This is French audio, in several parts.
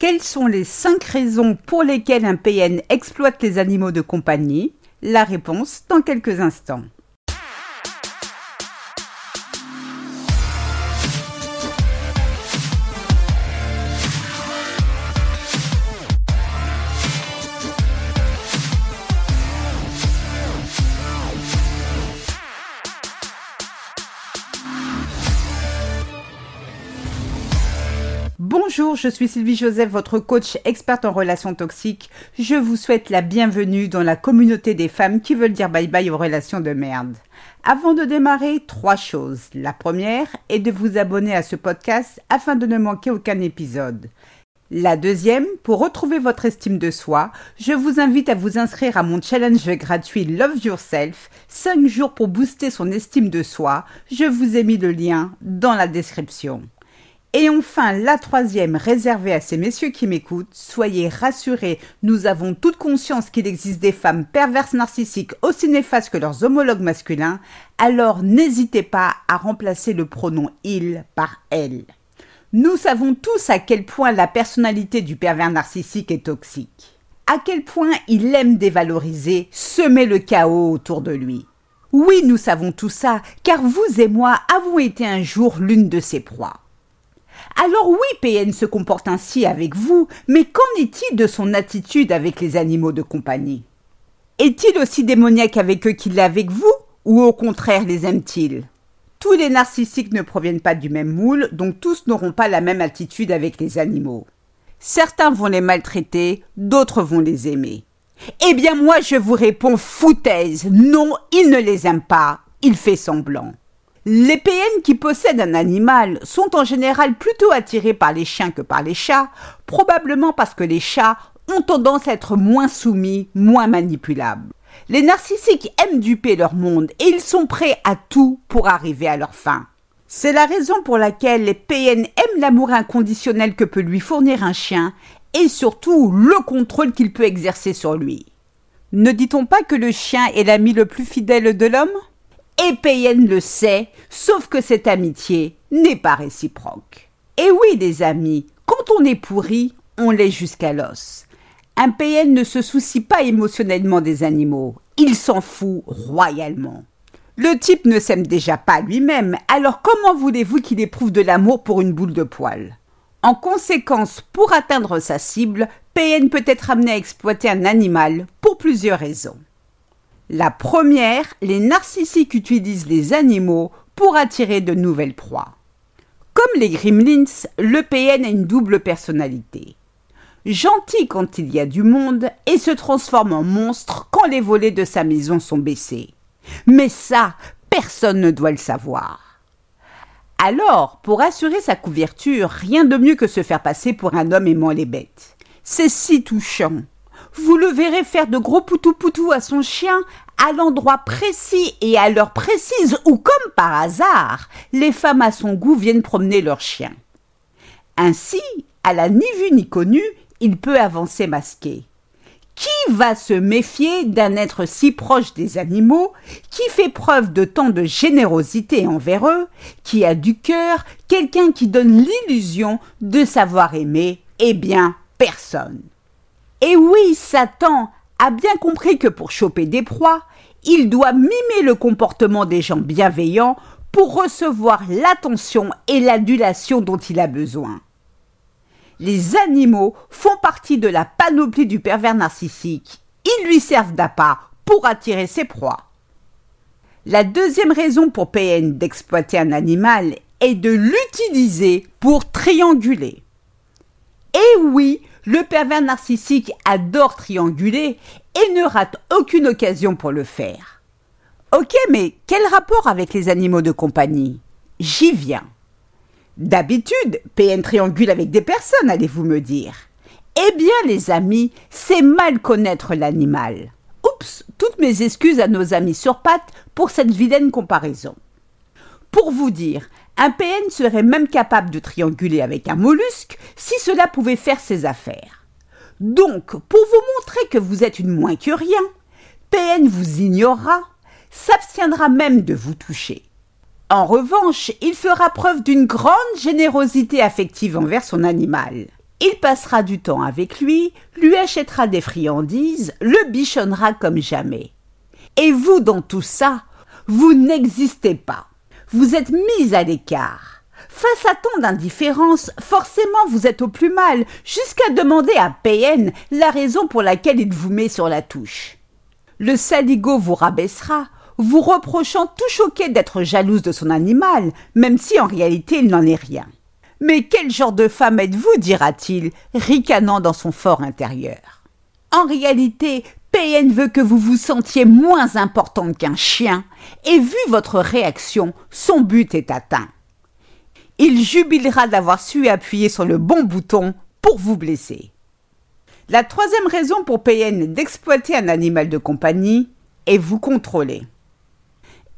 Quelles sont les 5 raisons pour lesquelles un PN exploite les animaux de compagnie? La réponse dans quelques instants. Bonjour, je suis Sylvie Joseph, votre coach experte en relations toxiques. Je vous souhaite la bienvenue dans la communauté des femmes qui veulent dire bye bye aux relations de merde. Avant de démarrer, trois choses. La première est de vous abonner à ce podcast afin de ne manquer aucun épisode. La deuxième, pour retrouver votre estime de soi, je vous invite à vous inscrire à mon challenge gratuit Love Yourself, 5 jours pour booster son estime de soi. Je vous ai mis le lien dans la description. Et enfin, la troisième, réservée à ces messieurs qui m'écoutent, soyez rassurés, nous avons toute conscience qu'il existe des femmes perverses narcissiques aussi néfastes que leurs homologues masculins, alors n'hésitez pas à remplacer le pronom il par elle. Nous savons tous à quel point la personnalité du pervers narcissique est toxique. À quel point il aime dévaloriser, semer le chaos autour de lui. Oui, nous savons tout ça, car vous et moi avons été un jour l'une de ses proies. Alors oui, PN se comporte ainsi avec vous, mais qu'en est-il de son attitude avec les animaux de compagnie? Est-il aussi démoniaque avec eux qu'il l'est avec vous, ou au contraire les aime-t-il? Tous les narcissiques ne proviennent pas du même moule, donc tous n'auront pas la même attitude avec les animaux. Certains vont les maltraiter, d'autres vont les aimer. Eh bien moi je vous réponds foutaise, non, il ne les aime pas, il fait semblant. Les PN qui possèdent un animal sont en général plutôt attirés par les chiens que par les chats, probablement parce que les chats ont tendance à être moins soumis, moins manipulables. Les narcissiques aiment duper leur monde et ils sont prêts à tout pour arriver à leur fin. C'est la raison pour laquelle les PN aiment l'amour inconditionnel que peut lui fournir un chien et surtout le contrôle qu'il peut exercer sur lui. Ne dit-on pas que le chien est l'ami le plus fidèle de l'homme? Et PN le sait, sauf que cette amitié n'est pas réciproque. Et oui, les amis, quand on est pourri, on l'est jusqu'à l'os. Un PN ne se soucie pas émotionnellement des animaux, il s'en fout royalement. Le type ne s'aime déjà pas lui-même, alors comment voulez-vous qu'il éprouve de l'amour pour une boule de poil? En conséquence, pour atteindre sa cible, PN peut être amené à exploiter un animal pour plusieurs raisons. La première, les narcissiques utilisent les animaux pour attirer de nouvelles proies. Comme les gremlins, le PN a une double personnalité. Gentil quand il y a du monde et se transforme en monstre quand les volets de sa maison sont baissés. Mais ça, personne ne doit le savoir. Alors, pour assurer sa couverture, rien de mieux que se faire passer pour un homme aimant les bêtes. C'est si touchant. Vous le verrez faire de gros poutou-poutou à son chien à l'endroit précis et à l'heure précise où, comme par hasard, les femmes à son goût viennent promener leur chien. Ainsi, à la ni vue ni connue, il peut avancer masqué. Qui va se méfier d'un être si proche des animaux, qui fait preuve de tant de générosité envers eux, qui a du cœur, quelqu'un qui donne l'illusion de savoir aimer Eh bien, personne. Et oui, Satan a bien compris que pour choper des proies, il doit mimer le comportement des gens bienveillants pour recevoir l'attention et l'adulation dont il a besoin. Les animaux font partie de la panoplie du pervers narcissique. Ils lui servent d'appât pour attirer ses proies. La deuxième raison pour PN d'exploiter un animal est de l'utiliser pour trianguler. Et oui, le pervers narcissique adore trianguler et ne rate aucune occasion pour le faire. Ok, mais quel rapport avec les animaux de compagnie? J'y viens. D'habitude, PN triangule avec des personnes, allez-vous me dire. Eh bien, les amis, c'est mal connaître l'animal. Oups, toutes mes excuses à nos amis sur pattes pour cette vilaine comparaison. Pour vous dire, un PN serait même capable de trianguler avec un mollusque si cela pouvait faire ses affaires. Donc, pour vous montrer que vous êtes une moins que rien, PN vous ignorera, s'abstiendra même de vous toucher. En revanche, il fera preuve d'une grande générosité affective envers son animal. Il passera du temps avec lui, lui achètera des friandises, le bichonnera comme jamais. Et vous, dans tout ça, vous n'existez pas. Vous êtes mis à l'écart. Face à tant d'indifférence, forcément vous êtes au plus mal, jusqu'à demander à PN la raison pour laquelle il vous met sur la touche. Le saligo vous rabaissera, vous reprochant tout choqué d'être jalouse de son animal, même si en réalité il n'en est rien. Mais quel genre de femme êtes-vous dira-t-il, ricanant dans son fort intérieur? En réalité, PN veut que vous vous sentiez moins importante qu'un chien, et vu votre réaction, son but est atteint. Il jubilera d'avoir su appuyer sur le bon bouton pour vous blesser. La troisième raison pour PN d'exploiter un animal de compagnie est vous contrôler.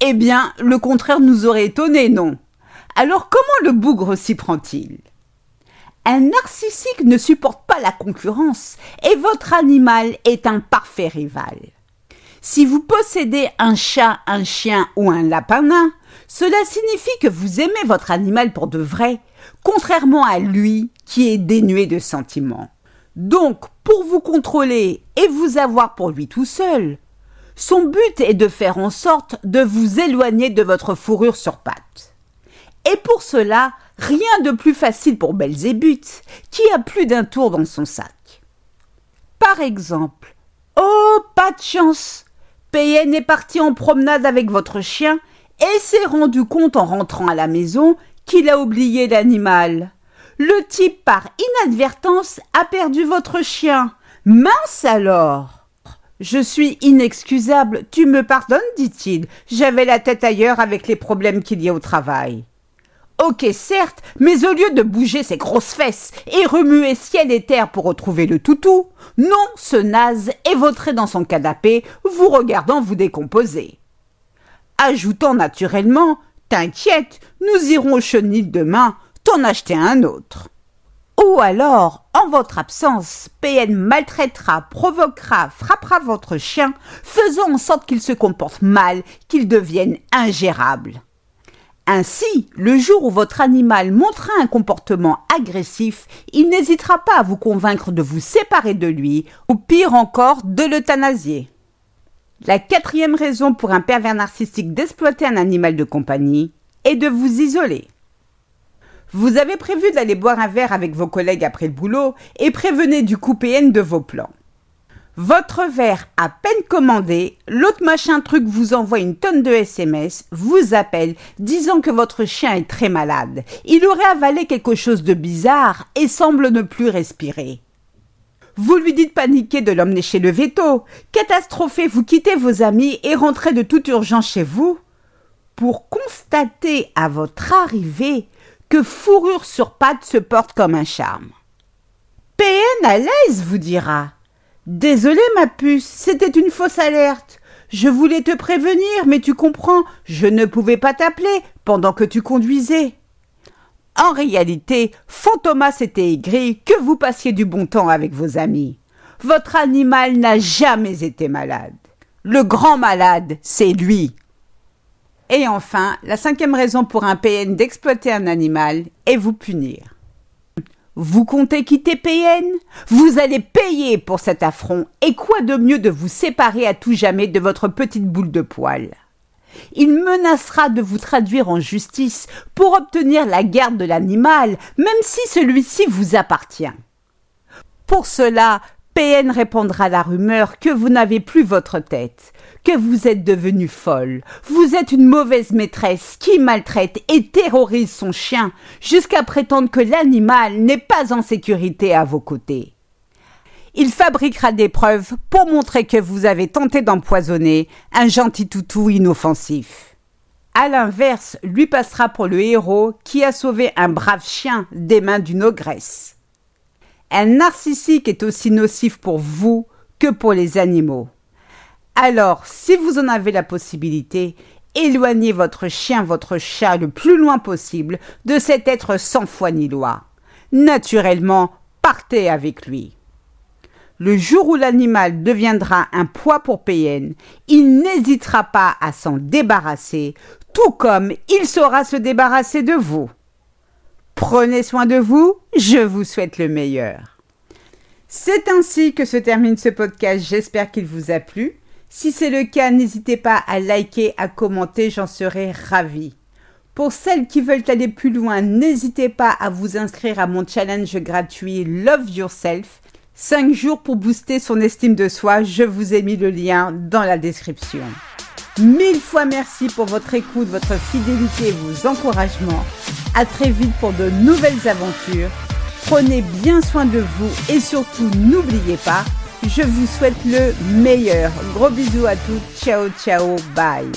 Eh bien, le contraire nous aurait étonné, non? Alors comment le bougre s'y prend-il? Un narcissique ne supporte pas la concurrence et votre animal est un parfait rival. Si vous possédez un chat, un chien ou un lapin nain, cela signifie que vous aimez votre animal pour de vrai, contrairement à lui qui est dénué de sentiments. Donc, pour vous contrôler et vous avoir pour lui tout seul, son but est de faire en sorte de vous éloigner de votre fourrure sur pattes. Et pour cela, rien de plus facile pour Belzébuth, qui a plus d'un tour dans son sac. Par exemple, oh, pas de chance PN est parti en promenade avec votre chien et s'est rendu compte en rentrant à la maison qu'il a oublié l'animal. Le type, par inadvertance, a perdu votre chien. Mince alors Je suis inexcusable, tu me pardonnes, dit-il. J'avais la tête ailleurs avec les problèmes qu'il y a au travail. Ok, certes, mais au lieu de bouger ses grosses fesses et remuer ciel et terre pour retrouver le toutou, non, ce naze est vautré dans son canapé, vous regardant vous décomposer. Ajoutant naturellement T'inquiète, nous irons au chenil demain, t'en acheter un autre. Ou alors, en votre absence, PN maltraitera, provoquera, frappera votre chien, faisant en sorte qu'il se comporte mal, qu'il devienne ingérable. Ainsi, le jour où votre animal montrera un comportement agressif, il n'hésitera pas à vous convaincre de vous séparer de lui, ou pire encore, de l'euthanasier. La quatrième raison pour un pervers narcissique d'exploiter un animal de compagnie est de vous isoler. Vous avez prévu d'aller boire un verre avec vos collègues après le boulot et prévenez du coup PN de vos plans. Votre verre à peine commandé, l'autre machin truc vous envoie une tonne de SMS, vous appelle, disant que votre chien est très malade. Il aurait avalé quelque chose de bizarre et semble ne plus respirer. Vous lui dites paniquer de l'emmener chez le veto. Catastrophé, vous quittez vos amis et rentrez de toute urgence chez vous pour constater à votre arrivée que fourrure sur patte se porte comme un charme. PN à l'aise, vous dira. Désolé, ma puce, c'était une fausse alerte. Je voulais te prévenir, mais tu comprends, je ne pouvais pas t'appeler pendant que tu conduisais. En réalité, Fantomas était aigri que vous passiez du bon temps avec vos amis. Votre animal n'a jamais été malade. Le grand malade, c'est lui. Et enfin, la cinquième raison pour un PN d'exploiter un animal est vous punir. Vous comptez quitter PN Vous allez payer pour cet affront, et quoi de mieux de vous séparer à tout jamais de votre petite boule de poil? Il menacera de vous traduire en justice pour obtenir la garde de l'animal, même si celui-ci vous appartient. Pour cela, PN répondra à la rumeur que vous n'avez plus votre tête, que vous êtes devenue folle. Vous êtes une mauvaise maîtresse qui maltraite et terrorise son chien jusqu'à prétendre que l'animal n'est pas en sécurité à vos côtés. Il fabriquera des preuves pour montrer que vous avez tenté d'empoisonner un gentil toutou inoffensif. À l'inverse, lui passera pour le héros qui a sauvé un brave chien des mains d'une ogresse. Un narcissique est aussi nocif pour vous que pour les animaux. Alors, si vous en avez la possibilité, éloignez votre chien, votre chat le plus loin possible de cet être sans foi ni loi. Naturellement, partez avec lui. Le jour où l'animal deviendra un poids pour PN, il n'hésitera pas à s'en débarrasser, tout comme il saura se débarrasser de vous. Prenez soin de vous, je vous souhaite le meilleur. C'est ainsi que se termine ce podcast, j'espère qu'il vous a plu. Si c'est le cas, n'hésitez pas à liker, à commenter, j'en serai ravie. Pour celles qui veulent aller plus loin, n'hésitez pas à vous inscrire à mon challenge gratuit Love Yourself. 5 jours pour booster son estime de soi, je vous ai mis le lien dans la description. Mille fois merci pour votre écoute, votre fidélité et vos encouragements. À très vite pour de nouvelles aventures. Prenez bien soin de vous et surtout n'oubliez pas, je vous souhaite le meilleur. Gros bisous à tous. Ciao ciao. Bye.